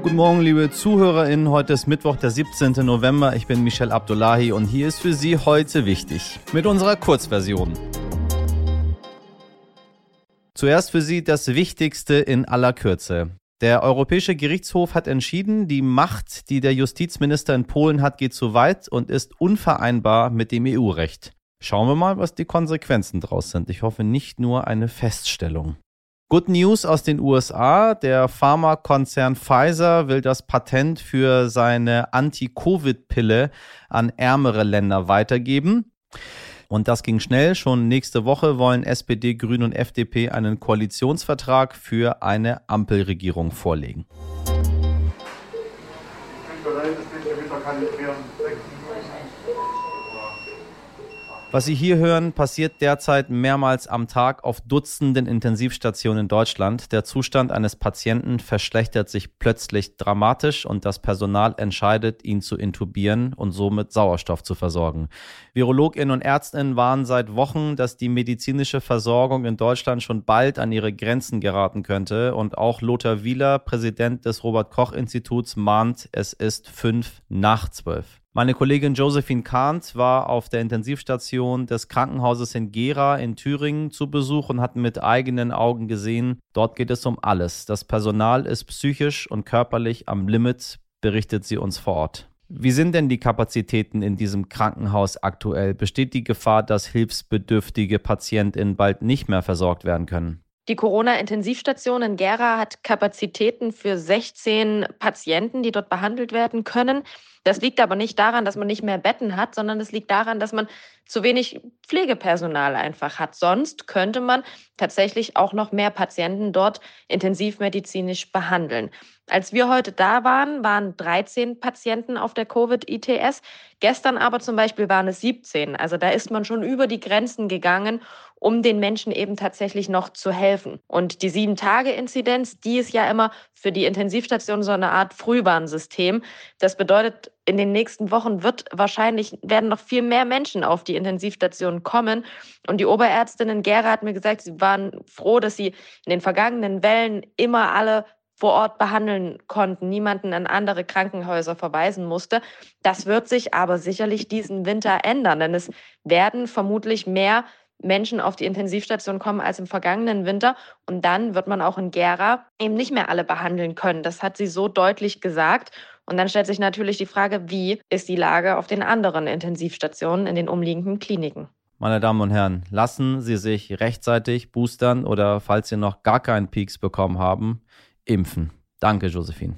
Guten Morgen, liebe ZuhörerInnen. Heute ist Mittwoch, der 17. November. Ich bin Michel Abdullahi und hier ist für Sie heute wichtig mit unserer Kurzversion. Zuerst für Sie das Wichtigste in aller Kürze. Der Europäische Gerichtshof hat entschieden, die Macht, die der Justizminister in Polen hat, geht zu weit und ist unvereinbar mit dem EU-Recht. Schauen wir mal, was die Konsequenzen daraus sind. Ich hoffe nicht nur eine Feststellung. Good News aus den USA. Der Pharmakonzern Pfizer will das Patent für seine Anti-Covid-Pille an ärmere Länder weitergeben. Und das ging schnell. Schon nächste Woche wollen SPD, Grüne und FDP einen Koalitionsvertrag für eine Ampelregierung vorlegen. Ich bin bereit, das Winter kann ich Was Sie hier hören, passiert derzeit mehrmals am Tag auf Dutzenden Intensivstationen in Deutschland. Der Zustand eines Patienten verschlechtert sich plötzlich dramatisch und das Personal entscheidet, ihn zu intubieren und somit Sauerstoff zu versorgen. Virologinnen und Ärztinnen warnen seit Wochen, dass die medizinische Versorgung in Deutschland schon bald an ihre Grenzen geraten könnte. Und auch Lothar Wieler, Präsident des Robert Koch Instituts, mahnt, es ist fünf nach zwölf. Meine Kollegin Josephine Kahnt war auf der Intensivstation des Krankenhauses in Gera in Thüringen zu Besuch und hat mit eigenen Augen gesehen, dort geht es um alles. Das Personal ist psychisch und körperlich am Limit, berichtet sie uns vor Ort. Wie sind denn die Kapazitäten in diesem Krankenhaus aktuell? Besteht die Gefahr, dass hilfsbedürftige PatientInnen bald nicht mehr versorgt werden können? Die Corona-Intensivstation in Gera hat Kapazitäten für 16 Patienten, die dort behandelt werden können. Das liegt aber nicht daran, dass man nicht mehr Betten hat, sondern es liegt daran, dass man zu wenig Pflegepersonal einfach hat. Sonst könnte man tatsächlich auch noch mehr Patienten dort intensivmedizinisch behandeln. Als wir heute da waren, waren 13 Patienten auf der Covid-ITS. Gestern aber zum Beispiel waren es 17. Also da ist man schon über die Grenzen gegangen, um den Menschen eben tatsächlich noch zu helfen. Und die Sieben-Tage-Inzidenz, die ist ja immer für die Intensivstation so eine Art Frühwarnsystem. Das bedeutet, in den nächsten Wochen wird wahrscheinlich, werden noch viel mehr Menschen auf die Intensivstation kommen. Und die Oberärztin in Gera hat mir gesagt, sie waren froh, dass sie in den vergangenen Wellen immer alle vor Ort behandeln konnten, niemanden an andere Krankenhäuser verweisen musste. Das wird sich aber sicherlich diesen Winter ändern, denn es werden vermutlich mehr Menschen auf die Intensivstation kommen als im vergangenen Winter. Und dann wird man auch in Gera eben nicht mehr alle behandeln können. Das hat sie so deutlich gesagt. Und dann stellt sich natürlich die Frage, wie ist die Lage auf den anderen Intensivstationen in den umliegenden Kliniken? Meine Damen und Herren, lassen Sie sich rechtzeitig boostern oder falls Sie noch gar keinen Peaks bekommen haben, impfen. Danke, Josephine.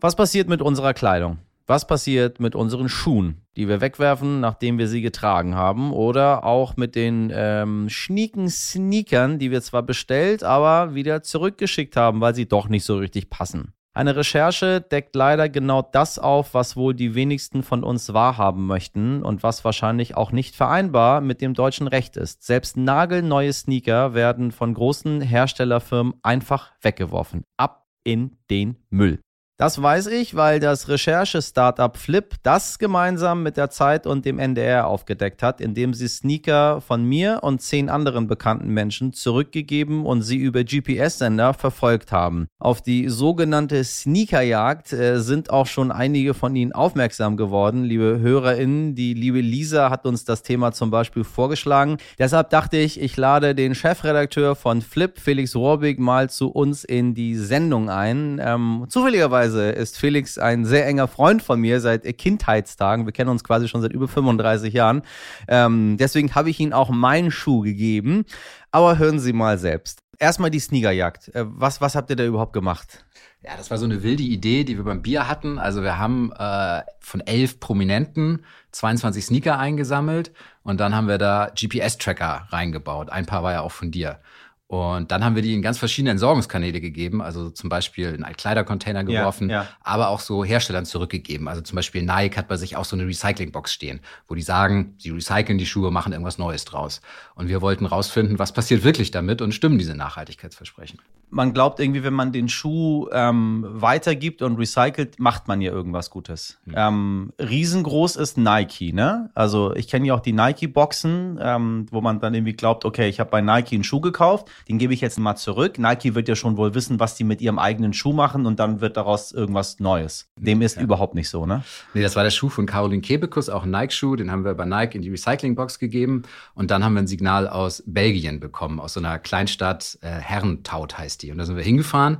Was passiert mit unserer Kleidung? Was passiert mit unseren Schuhen, die wir wegwerfen, nachdem wir sie getragen haben? Oder auch mit den ähm, schnieken Sneakern, die wir zwar bestellt, aber wieder zurückgeschickt haben, weil sie doch nicht so richtig passen? Eine Recherche deckt leider genau das auf, was wohl die wenigsten von uns wahrhaben möchten und was wahrscheinlich auch nicht vereinbar mit dem deutschen Recht ist. Selbst nagelneue Sneaker werden von großen Herstellerfirmen einfach weggeworfen. Ab in den Müll. Das weiß ich, weil das Recherche-Startup Flip das gemeinsam mit der Zeit und dem NDR aufgedeckt hat, indem sie Sneaker von mir und zehn anderen bekannten Menschen zurückgegeben und sie über GPS-Sender verfolgt haben. Auf die sogenannte Sneakerjagd äh, sind auch schon einige von Ihnen aufmerksam geworden, liebe HörerInnen. Die liebe Lisa hat uns das Thema zum Beispiel vorgeschlagen. Deshalb dachte ich, ich lade den Chefredakteur von Flip, Felix Rohrbig, mal zu uns in die Sendung ein. Ähm, zufälligerweise Lustigerweise ist Felix ein sehr enger Freund von mir seit Kindheitstagen. Wir kennen uns quasi schon seit über 35 Jahren. Ähm, deswegen habe ich ihm auch meinen Schuh gegeben. Aber hören Sie mal selbst. Erstmal die Sneakerjagd. Äh, was, was habt ihr da überhaupt gemacht? Ja, das war so eine wilde Idee, die wir beim Bier hatten. Also wir haben äh, von elf Prominenten 22 Sneaker eingesammelt und dann haben wir da GPS-Tracker reingebaut. Ein paar war ja auch von dir. Und dann haben wir die in ganz verschiedene Entsorgungskanäle gegeben, also zum Beispiel in einen Kleidercontainer geworfen, ja, ja. aber auch so Herstellern zurückgegeben. Also zum Beispiel Nike hat bei sich auch so eine Recyclingbox stehen, wo die sagen, sie recyceln die Schuhe, machen irgendwas Neues draus. Und wir wollten rausfinden, was passiert wirklich damit und stimmen diese Nachhaltigkeitsversprechen. Man glaubt irgendwie, wenn man den Schuh ähm, weitergibt und recycelt, macht man ja irgendwas Gutes. Mhm. Ähm, riesengroß ist Nike, ne? Also ich kenne ja auch die Nike-Boxen, ähm, wo man dann irgendwie glaubt, okay, ich habe bei Nike einen Schuh gekauft den gebe ich jetzt mal zurück. Nike wird ja schon wohl wissen, was die mit ihrem eigenen Schuh machen und dann wird daraus irgendwas Neues. Dem ist ja. überhaupt nicht so, ne? Nee, das war der Schuh von Caroline Kebekus, auch ein Nike-Schuh. Den haben wir bei Nike in die Recyclingbox gegeben. Und dann haben wir ein Signal aus Belgien bekommen, aus so einer Kleinstadt, äh, Herrentaut heißt die. Und da sind wir hingefahren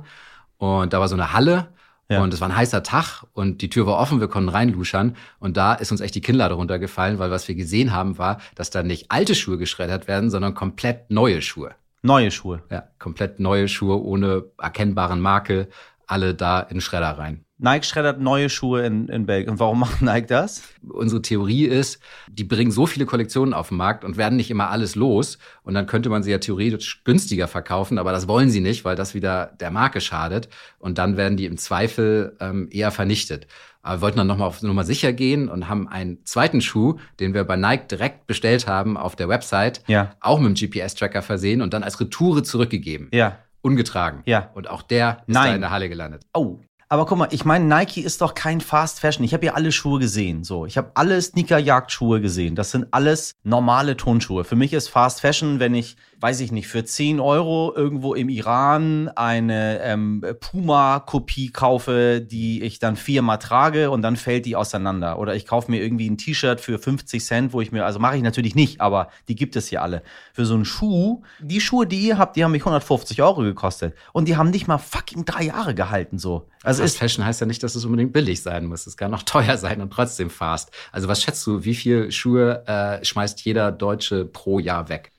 und da war so eine Halle ja. Und es war ein heißer Tag und die Tür war offen, wir konnten reinluschern. Und da ist uns echt die Kinnlade runtergefallen, weil was wir gesehen haben, war, dass da nicht alte Schuhe geschreddert werden, sondern komplett neue Schuhe. Neue Schuhe. Ja, komplett neue Schuhe ohne erkennbaren Makel, alle da in Schredder rein. Nike schreddert neue Schuhe in, in Belgien. Und warum macht Nike das? Unsere Theorie ist, die bringen so viele Kollektionen auf den Markt und werden nicht immer alles los. Und dann könnte man sie ja theoretisch günstiger verkaufen, aber das wollen sie nicht, weil das wieder der Marke schadet. Und dann werden die im Zweifel ähm, eher vernichtet. Aber wir wollten dann nochmal auf Nummer sicher gehen und haben einen zweiten Schuh, den wir bei Nike direkt bestellt haben auf der Website, ja. auch mit dem GPS-Tracker versehen und dann als Retoure zurückgegeben. Ja ungetragen. Ja. Und auch der ist Nein. da in der Halle gelandet. Oh, aber guck mal, ich meine, Nike ist doch kein Fast Fashion. Ich habe ja alle Schuhe gesehen. So, ich habe alle Sneaker-Jagd-Schuhe gesehen. Das sind alles normale Tonschuhe. Für mich ist Fast Fashion, wenn ich weiß ich nicht, für 10 Euro irgendwo im Iran eine ähm, Puma-Kopie kaufe, die ich dann viermal trage und dann fällt die auseinander. Oder ich kaufe mir irgendwie ein T-Shirt für 50 Cent, wo ich mir, also mache ich natürlich nicht, aber die gibt es hier alle. Für so einen Schuh, die Schuhe, die ihr habt, die haben mich 150 Euro gekostet. Und die haben nicht mal fucking drei Jahre gehalten, so. Also Fast Fashion heißt ja nicht, dass es unbedingt billig sein muss. Es kann auch teuer sein und trotzdem fast. Also was schätzt du, wie viel Schuhe äh, schmeißt jeder Deutsche pro Jahr weg?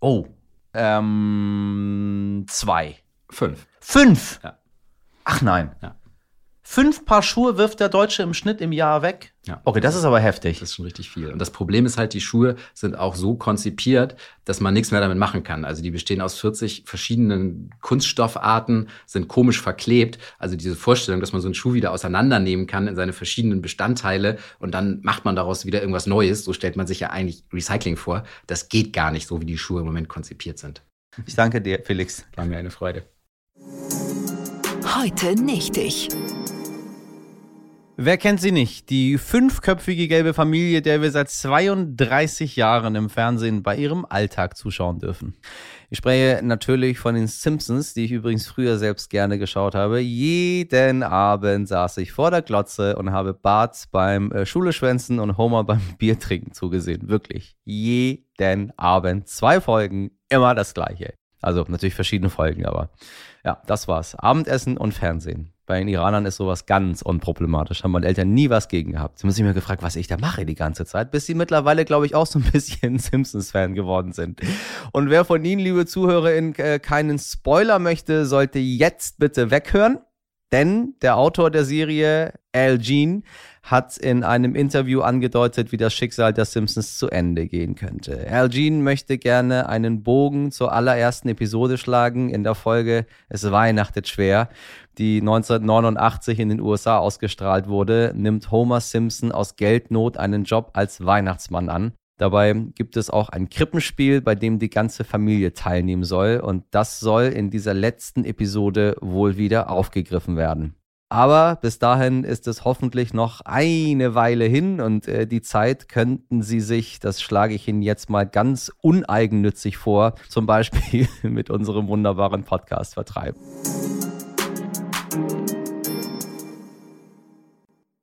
Oh. Ähm, zwei. Fünf. Fünf? Ja. Ach nein. Ja. Fünf Paar Schuhe wirft der Deutsche im Schnitt im Jahr weg. Ja. Okay, das ist aber heftig. Das ist schon richtig viel. Und das Problem ist halt, die Schuhe sind auch so konzipiert, dass man nichts mehr damit machen kann. Also die bestehen aus 40 verschiedenen Kunststoffarten, sind komisch verklebt. Also diese Vorstellung, dass man so einen Schuh wieder auseinandernehmen kann in seine verschiedenen Bestandteile und dann macht man daraus wieder irgendwas Neues. So stellt man sich ja eigentlich Recycling vor. Das geht gar nicht so, wie die Schuhe im Moment konzipiert sind. Ich danke dir, Felix. War mir eine Freude. Heute nicht ich. Wer kennt sie nicht? Die fünfköpfige gelbe Familie, der wir seit 32 Jahren im Fernsehen bei ihrem Alltag zuschauen dürfen. Ich spreche natürlich von den Simpsons, die ich übrigens früher selbst gerne geschaut habe. Jeden Abend saß ich vor der Glotze und habe Bart beim äh, Schuleschwänzen und Homer beim Biertrinken zugesehen. Wirklich. Jeden Abend. Zwei Folgen, immer das gleiche. Also natürlich verschiedene Folgen, aber ja, das war's. Abendessen und Fernsehen. Bei den Iranern ist sowas ganz unproblematisch. Haben meine Eltern nie was gegen gehabt. Sie haben sich mir gefragt, was ich da mache die ganze Zeit, bis sie mittlerweile, glaube ich, auch so ein bisschen Simpsons-Fan geworden sind. Und wer von Ihnen, liebe ZuhörerInnen, äh, keinen Spoiler möchte, sollte jetzt bitte weghören. Denn der Autor der Serie, Al Jean, hat in einem Interview angedeutet, wie das Schicksal der Simpsons zu Ende gehen könnte. Al Jean möchte gerne einen Bogen zur allerersten Episode schlagen in der Folge Es weihnachtet schwer, die 1989 in den USA ausgestrahlt wurde, nimmt Homer Simpson aus Geldnot einen Job als Weihnachtsmann an. Dabei gibt es auch ein Krippenspiel, bei dem die ganze Familie teilnehmen soll und das soll in dieser letzten Episode wohl wieder aufgegriffen werden. Aber bis dahin ist es hoffentlich noch eine Weile hin und äh, die Zeit könnten Sie sich, das schlage ich Ihnen jetzt mal ganz uneigennützig vor, zum Beispiel mit unserem wunderbaren Podcast vertreiben.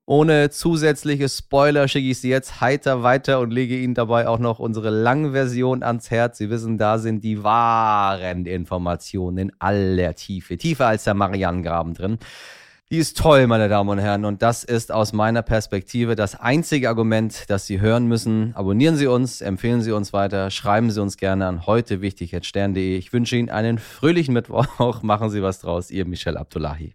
Ohne zusätzliche Spoiler schicke ich Sie jetzt heiter weiter und lege Ihnen dabei auch noch unsere Langversion ans Herz. Sie wissen, da sind die wahren Informationen in aller Tiefe, tiefer als der Marianengraben drin. Die ist toll, meine Damen und Herren. Und das ist aus meiner Perspektive das einzige Argument, das Sie hören müssen. Abonnieren Sie uns, empfehlen Sie uns weiter, schreiben Sie uns gerne an heute wichtig Ich wünsche Ihnen einen fröhlichen Mittwoch. Machen Sie was draus. Ihr Michel Abdullahi.